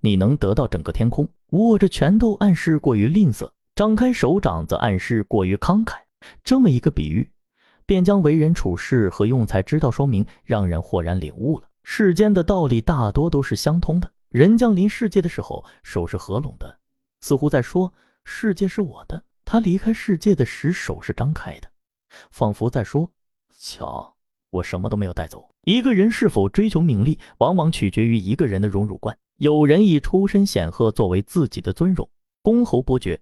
你能得到整个天空。握着拳头暗示过于吝啬，张开手掌则暗示过于慷慨。这么一个比喻，便将为人处事和用财之道说明，让人豁然领悟了。世间的道理大多都是相通的。人降临世界的时候，手是合拢的，似乎在说世界是我的；他离开世界的时，手是张开的，仿佛在说瞧。我什么都没有带走。一个人是否追求名利，往往取决于一个人的荣辱观。有人以出身显赫作为自己的尊荣，公侯伯爵，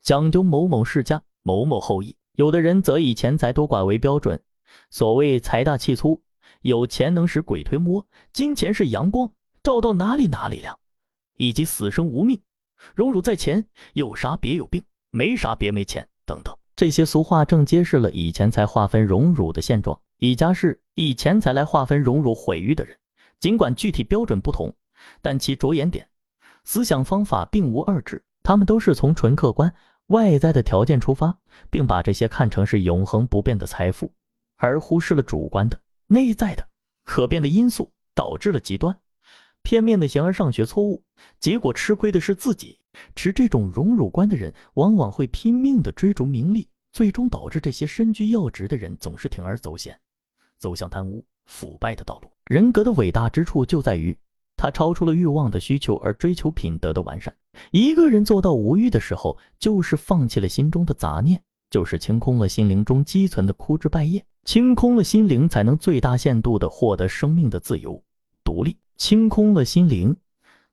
讲究某某世家、某某后裔；有的人则以钱财多寡为标准，所谓财大气粗，有钱能使鬼推磨，金钱是阳光，照到哪里哪里亮，以及死生无命，荣辱在钱，有啥别有病，没啥别没钱等等。这些俗话正揭示了以钱财划分荣辱的现状。以家世、以钱财来划分荣辱毁誉的人，尽管具体标准不同，但其着眼点、思想方法并无二致。他们都是从纯客观外在的条件出发，并把这些看成是永恒不变的财富，而忽视了主观的、内在的、可变的因素，导致了极端、片面的形而上学错误。结果吃亏的是自己。持这种荣辱观的人，往往会拼命的追逐名利，最终导致这些身居要职的人总是铤而走险。走向贪污腐败的道路。人格的伟大之处就在于，它超出了欲望的需求而追求品德的完善。一个人做到无欲的时候，就是放弃了心中的杂念，就是清空了心灵中积存的枯枝败叶。清空了心灵，才能最大限度地获得生命的自由、独立。清空了心灵，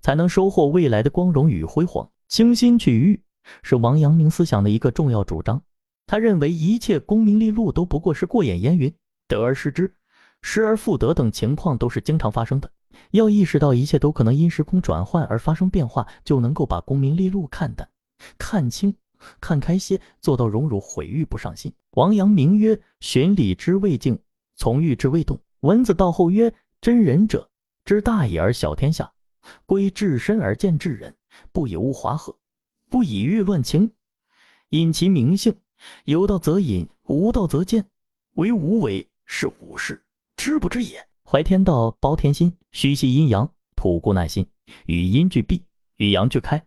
才能收获未来的光荣与辉煌。清心去欲是王阳明思想的一个重要主张。他认为一切功名利禄都不过是过眼烟云。得而失之，失而复得等情况都是经常发生的。要意识到一切都可能因时空转换而发生变化，就能够把功名利禄看淡、看清、看开些，做到荣辱毁誉不上心。王阳明曰：“循礼之未静，从欲之未动。”文子道后曰：“真仁者，知大义而小天下，归至身而见至人，不以物华和，不以欲乱情，因其名性。有道则隐，无道则见，为无为。”是无事，知不知也？怀天道，包天心，虚系阴阳，吐故纳新，与阴俱闭，与阳俱开，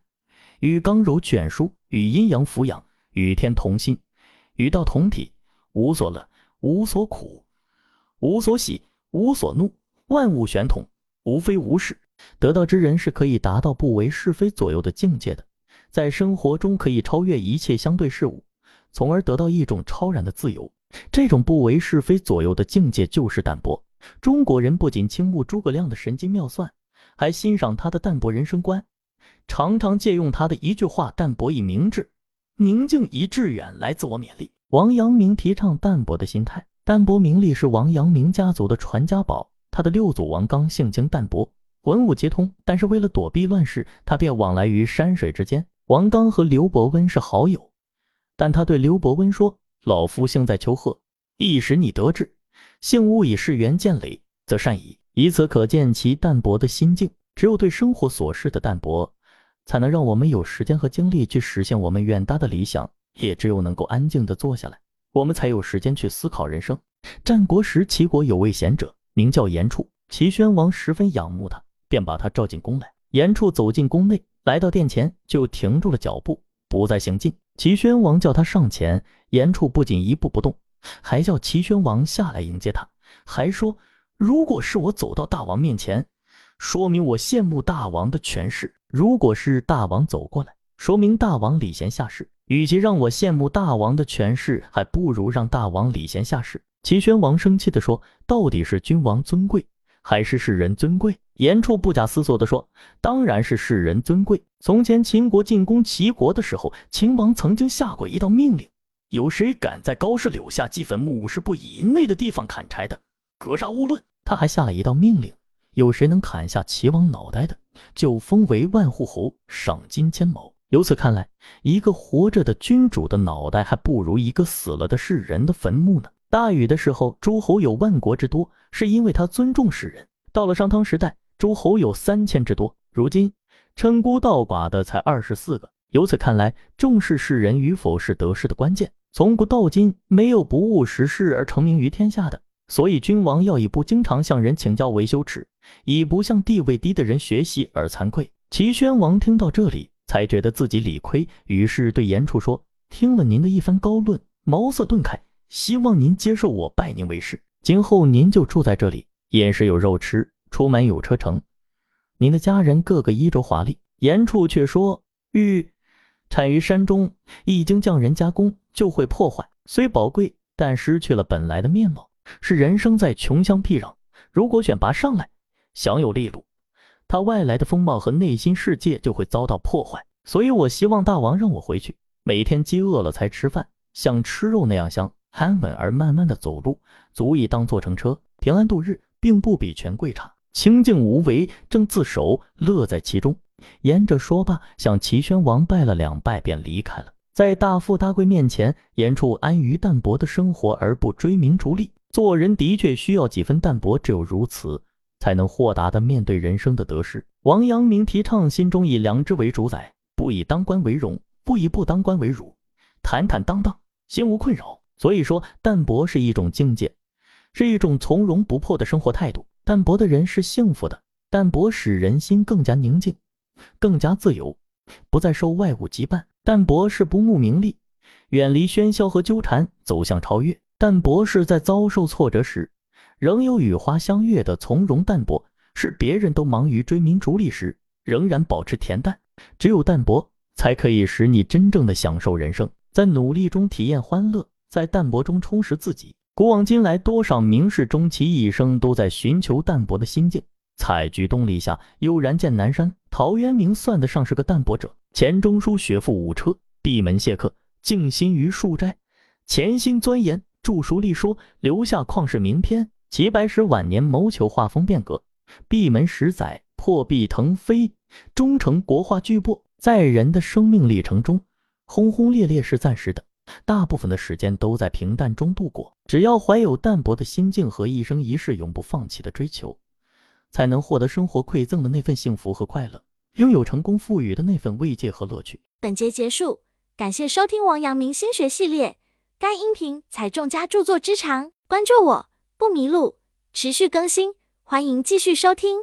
与刚柔卷舒，与阴阳扶养，与天同心，与道同体，无所乐，无所苦，无所喜，无所怒，万物玄统，无非无事。得道之人是可以达到不为是非左右的境界的，在生活中可以超越一切相对事物，从而得到一种超然的自由。这种不为是非左右的境界就是淡泊。中国人不仅倾慕诸葛亮的神机妙算，还欣赏他的淡泊人生观，常常借用他的一句话：“淡泊以明志，宁静以致远”来自我勉励。王阳明提倡淡泊的心态，淡泊名利是王阳明家族的传家宝。他的六祖王刚性情淡泊，文武皆通，但是为了躲避乱世，他便往来于山水之间。王刚和刘伯温是好友，但他对刘伯温说。老夫幸在求贺，亦使你得志。幸勿以事缘见累，则善矣。以此可见其淡泊的心境。只有对生活琐事的淡泊，才能让我们有时间和精力去实现我们远大的理想。也只有能够安静地坐下来，我们才有时间去思考人生。战国时，齐国有位贤者，名叫严处。齐宣王十分仰慕他，便把他召进宫来。严处走进宫内，来到殿前，就停住了脚步，不再行进。齐宣王叫他上前。严处不仅一步不动，还叫齐宣王下来迎接他，还说：“如果是我走到大王面前，说明我羡慕大王的权势；如果是大王走过来，说明大王礼贤下士。与其让我羡慕大王的权势，还不如让大王礼贤下士。”齐宣王生气地说：“到底是君王尊贵，还是世人尊贵？”严处不假思索地说：“当然是世人尊贵。从前秦国进攻齐国的时候，秦王曾经下过一道命令。”有谁敢在高氏柳下祭坟墓五十步以内的地方砍柴的，格杀勿论。他还下了一道命令：有谁能砍下齐王脑袋的，就封为万户侯，赏金千亩。由此看来，一个活着的君主的脑袋还不如一个死了的世人的坟墓呢。大禹的时候，诸侯有万国之多，是因为他尊重世人；到了商汤时代，诸侯有三千之多，如今称孤道寡的才二十四个。由此看来，重视世人与否是得失的关键。从古到今，没有不务实事而成名于天下的。所以，君王要以不经常向人请教为羞耻，以不向地位低的人学习而惭愧。齐宣王听到这里，才觉得自己理亏，于是对严处说：“听了您的一番高论，茅塞顿开，希望您接受我拜您为师。今后您就住在这里，饮食有肉吃，出门有车乘。您的家人个个衣着华丽。”严处却说：“欲。”产于山中，一经匠人加工，就会破坏。虽宝贵，但失去了本来的面貌，是人生在穷乡僻壤。如果选拔上来，享有利禄，他外来的风貌和内心世界就会遭到破坏。所以我希望大王让我回去，每天饥饿了才吃饭，像吃肉那样香，安稳而慢慢的走路，足以当做乘车，平安度日，并不比权贵差。清静无为，正自守，乐在其中。沿着说罢，向齐宣王拜了两拜，便离开了。在大富大贵面前，严处安于淡泊的生活而不追名逐利。做人的确需要几分淡泊，只有如此，才能豁达地面对人生的得失。王阳明提倡心中以良知为主宰，不以当官为荣，不以不当官为辱，坦坦荡荡，心无困扰。所以说，淡泊是一种境界，是一种从容不迫的生活态度。淡泊的人是幸福的，淡泊使人心更加宁静。更加自由，不再受外物羁绊。淡泊是不慕名利，远离喧嚣和纠缠，走向超越。淡泊是在遭受挫折时，仍有与花相悦的从容淡泊；是别人都忙于追名逐利时，仍然保持恬淡。只有淡泊，才可以使你真正的享受人生，在努力中体验欢乐，在淡泊中充实自己。古往今来，多少名士终其一生都在寻求淡泊的心境。采菊东篱下，悠然见南山。陶渊明算得上是个淡泊者。钱钟书学富五车，闭门谢客，静心于树斋，潜心钻研，著书立说，留下旷世名篇。齐白石晚年谋求画风变革，闭门十载，破壁腾飞，终成国画巨擘。在人的生命历程中，轰轰烈烈是暂时的，大部分的时间都在平淡中度过。只要怀有淡泊的心境和一生一世永不放弃的追求。才能获得生活馈赠的那份幸福和快乐，拥有成功赋予的那份慰藉和乐趣。本节结束，感谢收听王阳明心学系列。该音频采众家著作之长，关注我不迷路，持续更新，欢迎继续收听。